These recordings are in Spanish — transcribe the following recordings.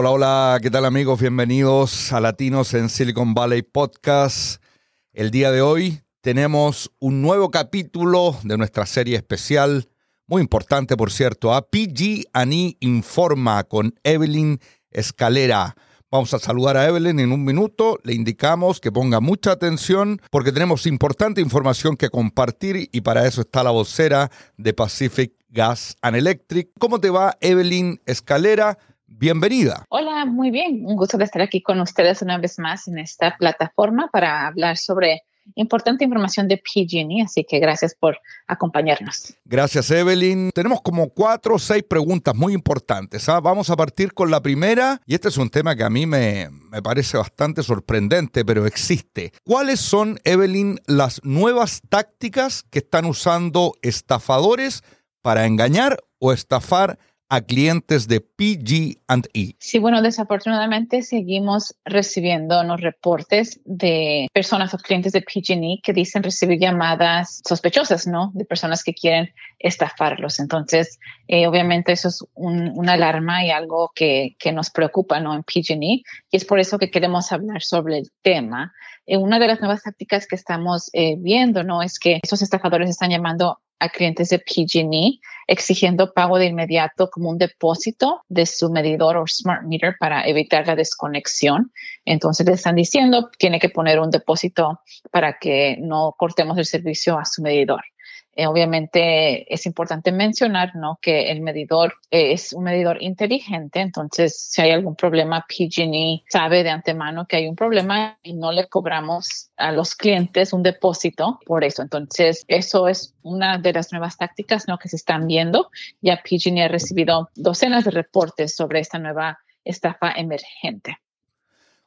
Hola, hola, ¿qué tal amigos? Bienvenidos a Latinos en Silicon Valley Podcast. El día de hoy tenemos un nuevo capítulo de nuestra serie especial, muy importante por cierto, a PG&E Informa con Evelyn Escalera. Vamos a saludar a Evelyn en un minuto. Le indicamos que ponga mucha atención porque tenemos importante información que compartir y para eso está la vocera de Pacific Gas and Electric. ¿Cómo te va, Evelyn Escalera? Bienvenida. Hola, muy bien. Un gusto de estar aquí con ustedes una vez más en esta plataforma para hablar sobre importante información de PG&E, así que gracias por acompañarnos. Gracias, Evelyn. Tenemos como cuatro o seis preguntas muy importantes. ¿ah? Vamos a partir con la primera, y este es un tema que a mí me, me parece bastante sorprendente, pero existe. ¿Cuáles son, Evelyn, las nuevas tácticas que están usando estafadores para engañar o estafar a clientes de PG&E? Sí, bueno, desafortunadamente seguimos recibiendo los reportes de personas o clientes de PG&E que dicen recibir llamadas sospechosas, ¿no? De personas que quieren estafarlos. Entonces, eh, obviamente eso es una alarma y algo que, que nos preocupa, ¿no? En PG&E y es por eso que queremos hablar sobre el tema. Eh, una de las nuevas tácticas que estamos eh, viendo, ¿no? Es que esos estafadores están llamando a clientes de PG&E exigiendo pago de inmediato como un depósito de su medidor o smart meter para evitar la desconexión. Entonces le están diciendo tiene que poner un depósito para que no cortemos el servicio a su medidor. Eh, obviamente es importante mencionar ¿no? que el medidor es un medidor inteligente, entonces si hay algún problema, PG&E sabe de antemano que hay un problema y no le cobramos a los clientes un depósito por eso. Entonces eso es una de las nuevas tácticas ¿no? que se están viendo. Ya PG&E ha recibido docenas de reportes sobre esta nueva estafa emergente.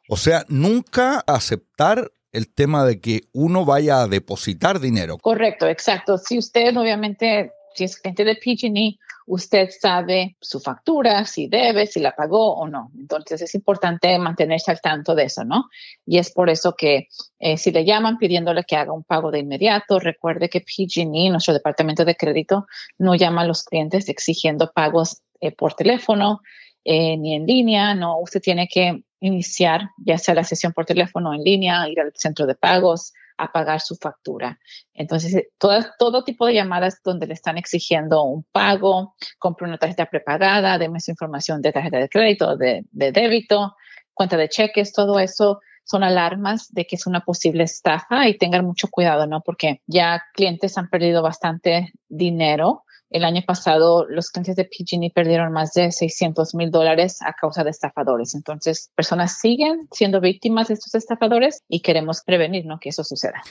O sea, nunca aceptar el tema de que uno vaya a depositar dinero. Correcto, exacto. Si usted obviamente, si es cliente de PG&E, usted sabe su factura, si debe, si la pagó o no. Entonces es importante mantenerse al tanto de eso, ¿no? Y es por eso que eh, si le llaman pidiéndole que haga un pago de inmediato, recuerde que PG&E, nuestro departamento de crédito, no llama a los clientes exigiendo pagos eh, por teléfono eh, ni en línea, no, usted tiene que iniciar ya sea la sesión por teléfono o en línea, ir al centro de pagos, a pagar su factura. Entonces, eh, todo, todo tipo de llamadas donde le están exigiendo un pago, compre una tarjeta prepagada, deme su información de tarjeta de crédito, de, de débito, cuenta de cheques, todo eso son alarmas de que es una posible estafa y tengan mucho cuidado, ¿no? Porque ya clientes han perdido bastante dinero el año pasado, los clientes de PG&E perdieron más de 600 mil dólares a causa de estafadores. Entonces, personas siguen siendo víctimas de estos estafadores y queremos prevenir que eso suceda.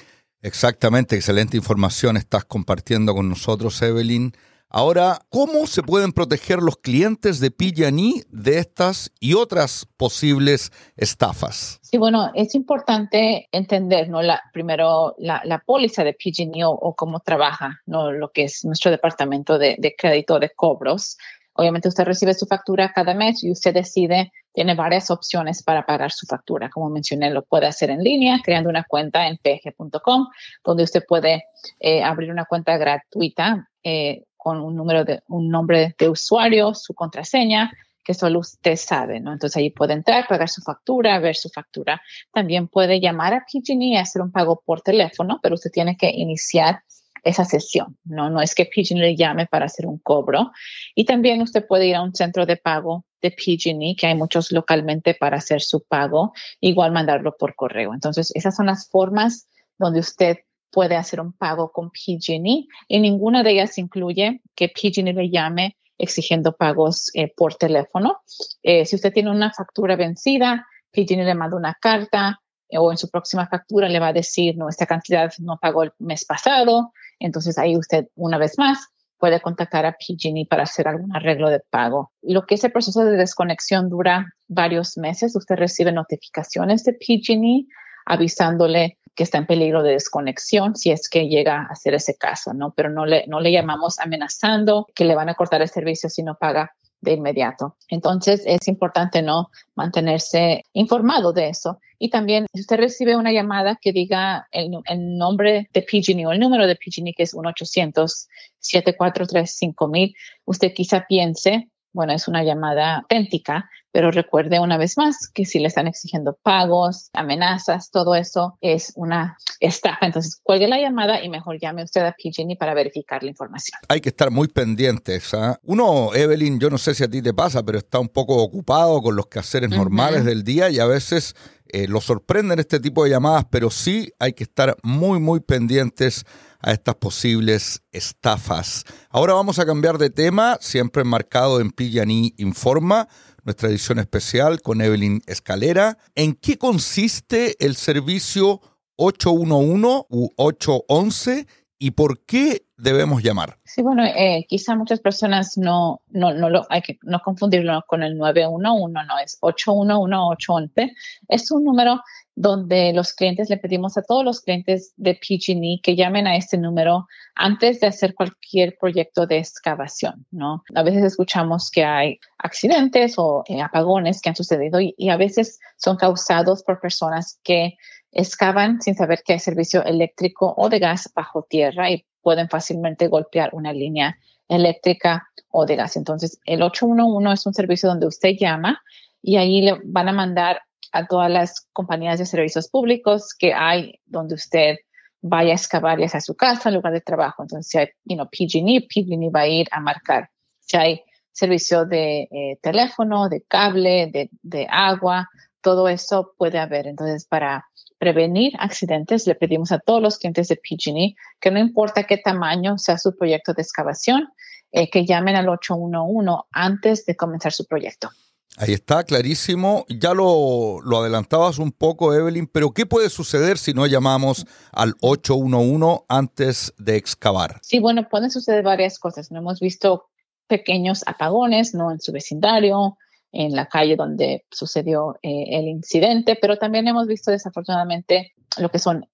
Exactamente, excelente información estás compartiendo con nosotros, Evelyn. Ahora, ¿cómo se pueden proteger los clientes de PG&E de estas y otras posibles estafas? Sí, bueno, es importante entender, ¿no? La, primero, la, la póliza de PG&E o, cómo trabaja, ¿no? Lo que es nuestro departamento de, de crédito de cobros. Obviamente usted recibe su factura cada mes y usted decide, tiene varias opciones para pagar su factura. Como mencioné, lo puede hacer en línea, creando una cuenta en pg.com, donde usted puede eh, abrir una cuenta gratuita eh, con un número de un nombre de usuario, su contraseña, que solo usted sabe, ¿no? Entonces ahí puede entrar, pagar su factura, ver su factura. También puede llamar a PG&E y hacer un pago por teléfono, pero usted tiene que iniciar esa sesión, ¿no? No es que PG&E le llame para hacer un cobro. Y también usted puede ir a un centro de pago de PG&E, que hay muchos localmente para hacer su pago, igual mandarlo por correo. Entonces, esas son las formas donde usted puede hacer un pago con PG&E y ninguna de ellas incluye que PG&E le llame exigiendo pagos eh, por teléfono. Eh, si usted tiene una factura vencida, PG&E le manda una carta eh, o en su próxima factura le va a decir, no, esta cantidad no pagó el mes pasado. Entonces ahí usted una vez más puede contactar a PG&E para hacer algún arreglo de pago. Lo que ese proceso de desconexión dura varios meses, usted recibe notificaciones de PG&E avisándole que está en peligro de desconexión si es que llega a ser ese caso, ¿no? Pero no le, no le llamamos amenazando que le van a cortar el servicio si no paga de inmediato. Entonces es importante no mantenerse informado de eso. Y también si usted recibe una llamada que diga el, el nombre de PG&E o el número de PG&E que es 1-800-743-5000, usted quizá piense, bueno, es una llamada auténtica, Pero recuerde una vez más que si le están exigiendo pagos, amenazas, todo eso es una estafa. Entonces, cuelgue la llamada y mejor llame usted a PG&E para verificar la información. Hay que estar muy pendientes. ¿ah? Uno, Evelyn, yo no sé si a ti te pasa, pero está un poco ocupado con los quehaceres normales del día y a veces eh, lo sorprenden este tipo de llamadas, pero sí hay que estar muy, muy pendientes a estas posibles estafas. Ahora vamos a cambiar de tema, siempre enmarcado en PG&E Informa, nuestra edición especial con Evelyn Escalera. ¿En qué consiste el servicio 811 u 811 y por qué debemos llamar? Sí, bueno, eh, quizá muchas personas no, no, no lo, hay que no confundirlo con el 911, no, es 811 Es un número donde los clientes le pedimos a todos los clientes de PG&E que llamen a este número antes de hacer cualquier proyecto de excavación, ¿no? A veces escuchamos que hay accidentes o eh, apagones que han sucedido y, y a veces son causados por personas que excavan sin saber que hay servicio eléctrico o de gas bajo tierra y pueden fácilmente golpear una línea eléctrica o de gas. Entonces, el 811 es un servicio donde usted llama y ahí le van a mandar a todas las compañías de servicios públicos que hay donde usted vaya a excavar ya sea su casa, lugar de trabajo. Entonces, si hay you know, PG&E, PG&E va a ir a marcar. Si hay servicio de eh, teléfono, de cable, de, de agua, todo eso puede haber. Entonces, para prevenir accidentes, le pedimos a todos los clientes de PG&E que no importa qué tamaño sea su proyecto de excavación, eh, que llamen al 811 antes de comenzar su proyecto. Ahí está, clarísimo. Ya lo, lo, adelantabas un poco, Evelyn, pero ¿qué puede suceder si no llamamos al 811 antes de excavar? Sí, bueno, pueden suceder varias cosas. No hemos visto pequeños apagones, ¿no? En su vecindario, en la calle donde sucedió eh, el incidente, pero también hemos visto desafortunadamente lo que son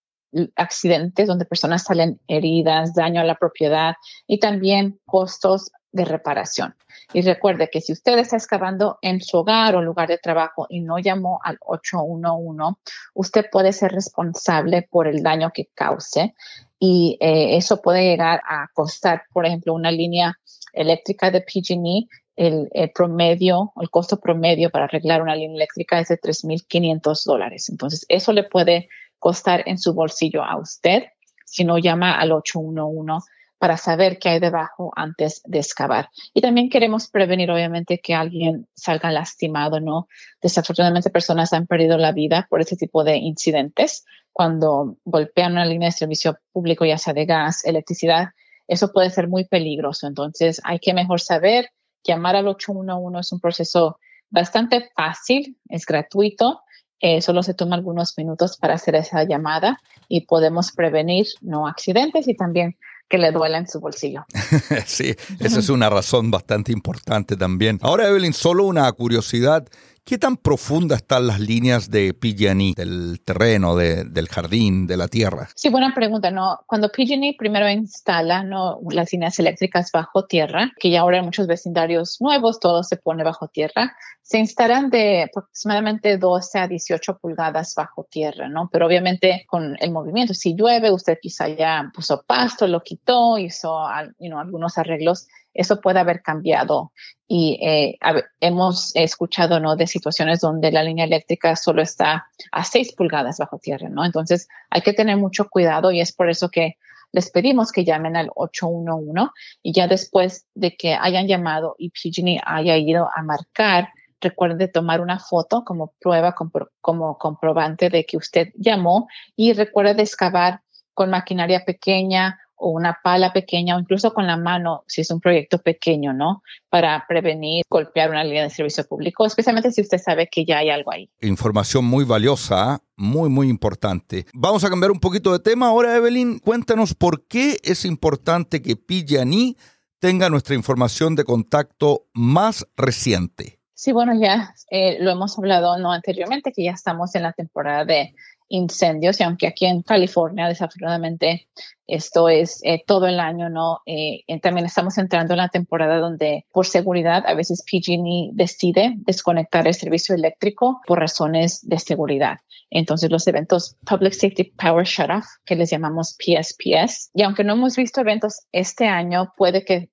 accidentes donde personas salen heridas, daño a la propiedad y también costos de reparación. Y recuerde que si usted está excavando en su hogar o lugar de trabajo y no llamó al 811, usted puede ser responsable por el daño que cause y eh, eso puede llegar a costar, por ejemplo, una línea eléctrica de PG&E el, promedio, el costo promedio para arreglar una línea eléctrica es de 3.500 dólares. Entonces, eso le puede costar en su bolsillo a usted si no llama al 811 para saber qué hay debajo antes de excavar. Y también queremos prevenir, obviamente, que alguien salga lastimado, ¿no? Desafortunadamente, personas han perdido la vida por este tipo de incidentes cuando golpean una línea de servicio público, ya sea de gas, electricidad. Eso puede ser muy peligroso. Entonces, hay que mejor saber llamar al 811 es un proceso bastante fácil, es gratuito, eh, solo se toma algunos minutos para hacer esa llamada y podemos prevenir no accidentes y también que le duela en su bolsillo. sí, esa es una razón bastante importante también. Ahora, Evelyn, solo una curiosidad. ¿Qué tan profundas están las líneas de PG&E, del terreno, del jardín, de la tierra? Sí, buena pregunta. ¿no? Cuando PG&E primero instala ¿no? las líneas eléctricas bajo tierra, que ya ahora en muchos vecindarios nuevos todo se pone bajo tierra, se instalan de aproximadamente 12 a 18 pulgadas bajo tierra, ¿no? Pero obviamente con el movimiento, si llueve, usted quizá ya puso pasto, lo quitó, hizo algunos arreglos eso puede haber cambiado. Y eh, hemos escuchado ¿no? de situaciones donde la línea eléctrica solo está a 6 pulgadas bajo tierra, ¿no? Entonces hay que tener mucho cuidado y es por eso que les pedimos que llamen al 811 y ya después de que hayan llamado y PG&E haya ido a marcar, recuerden de tomar una foto como prueba, como comprobante de que usted llamó y recuerde de excavar con maquinaria pequeña o una pala pequeña o incluso con la mano si es un proyecto pequeño, ¿no? Para prevenir golpear una línea de servicio público, especialmente si usted sabe que ya hay algo ahí. Información muy valiosa, muy, muy importante. Vamos a cambiar un poquito de tema ahora, Evelyn. Cuéntanos por qué es importante que PG&E tenga nuestra información de contacto más reciente. Sí, bueno, ya eh, lo hemos hablado no anteriormente, que ya estamos en la temporada de incendios y aunque aquí en California desafortunadamente esto es eh, todo el año, ¿no? Eh, también estamos entrando en la temporada donde por seguridad a veces PG&E decide desconectar el servicio eléctrico por razones de seguridad. Entonces los eventos Public Safety Power Shutoff, que les llamamos PSPS, y aunque no hemos visto eventos este año, puede que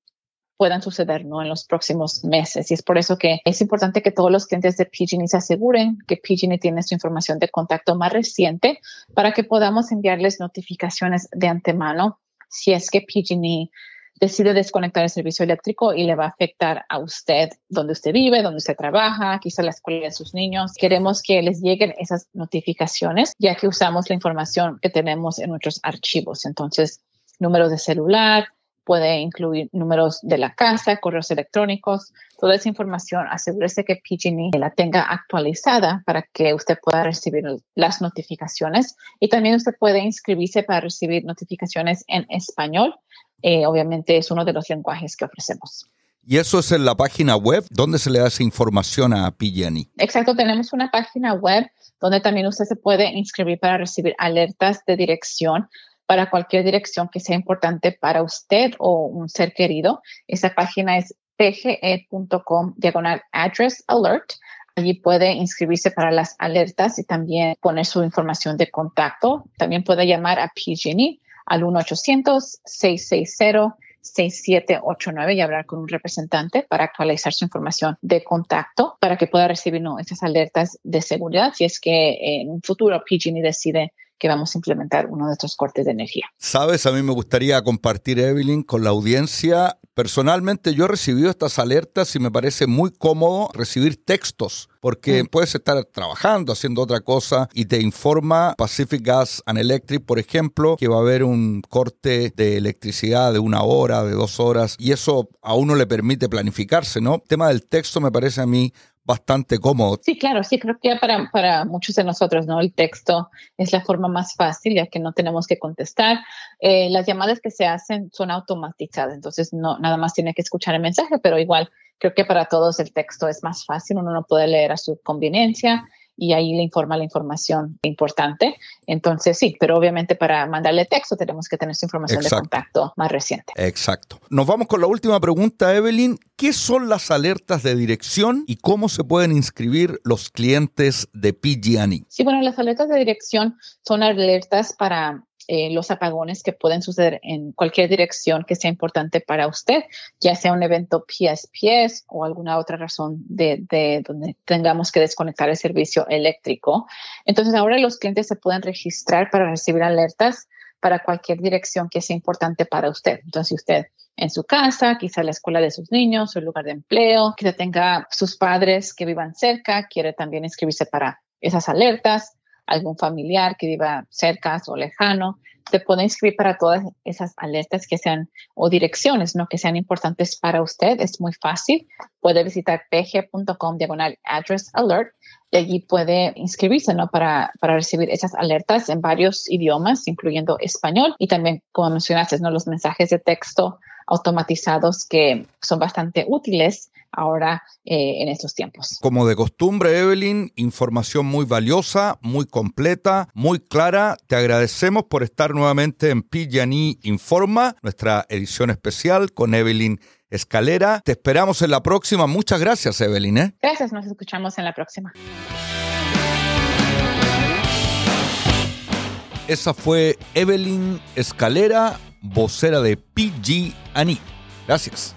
puedan suceder ¿no? en los próximos meses. Y es por eso que es importante que todos los clientes de PG&E se aseguren que PG&E tiene su información de contacto más reciente para que podamos enviarles notificaciones de antemano si es que PG&E decide desconectar el servicio eléctrico y le va a afectar a usted donde usted vive, donde usted trabaja, quizá la escuela de sus niños. Queremos que les lleguen esas notificaciones ya que usamos la información que tenemos en nuestros archivos. Entonces, números de celular, puede incluir números de la casa, correos electrónicos, toda esa información. Asegúrese que PG&E la tenga actualizada para que usted pueda recibir las notificaciones y también usted puede inscribirse para recibir notificaciones en español. Eh, obviamente es uno de los lenguajes que ofrecemos. Y eso es en la página web, ¿dónde se le da esa información a PG&E? Exacto, tenemos una página web donde también usted se puede inscribir para recibir alertas de dirección para cualquier dirección que sea importante para usted o un ser querido. Esa página es pge.com diagonal address alert. Allí puede inscribirse para las alertas y también poner su información de contacto. También puede llamar a PG&E al 1-800-660-6789 y hablar con un representante para actualizar su información de contacto para que pueda recibir esas alertas de seguridad si es que en un futuro PG&E decide que vamos a implementar uno de estos cortes de energía. Sabes, a mí me gustaría compartir, Evelyn, con la audiencia. Personalmente yo he recibido estas alertas y me parece muy cómodo recibir textos porque mm. puedes estar trabajando, haciendo otra cosa y te informa Pacific Gas and Electric, por ejemplo, que va a haber un corte de electricidad de una hora, de dos horas y eso a uno le permite planificarse, ¿no? El tema del texto me parece a mí bastante cómodo. Sí, claro, sí, creo que para, para muchos de nosotros, ¿no? El texto es la forma más fácil, ya que no tenemos que contestar. Eh, las llamadas que se hacen son automatizadas, entonces no, nada más tiene que escuchar el mensaje, pero igual creo que para todos el texto es más fácil, uno no puede leer a su conveniencia y ahí le informa la información importante. Entonces, sí, pero obviamente para mandarle texto tenemos que tener su información de contacto más reciente. Exacto. Nos vamos con la última pregunta, Evelyn. ¿Qué son las alertas de dirección y cómo se pueden inscribir los clientes de PG&E? Sí, bueno, las alertas de dirección son alertas para eh, los apagones que pueden suceder en cualquier dirección que sea importante para usted, ya sea un evento PSPS o alguna otra razón de, de, donde tengamos que desconectar el servicio eléctrico. Entonces ahora los clientes se pueden registrar para recibir alertas para cualquier dirección que sea importante para usted. Entonces, si usted en su casa, quizá la escuela de sus niños, su lugar de empleo, quizá tenga sus padres que vivan cerca, quiere también inscribirse para esas alertas algún familiar que viva cerca o lejano, se puede inscribir para todas esas alertas que sean o direcciones, ¿no? Que sean importantes para usted. Es muy fácil. Puede visitar pg.com diagonal address alert y allí puede inscribirse, ¿no? Para, para recibir esas alertas en varios idiomas, incluyendo español y también, como mencionaste, ¿no? Los mensajes de texto automatizados que son bastante útiles ahora eh, en estos tiempos. Como de costumbre, Evelyn, información muy valiosa, muy completa, muy clara. Te agradecemos por estar nuevamente en PG&E Informa, nuestra edición especial con Evelyn Escalera. Te esperamos en la próxima. Muchas gracias, Evelyn. ¿eh? Gracias, nos escuchamos en la próxima. Esa fue Evelyn Escalera, vocera de PG&E. Gracias.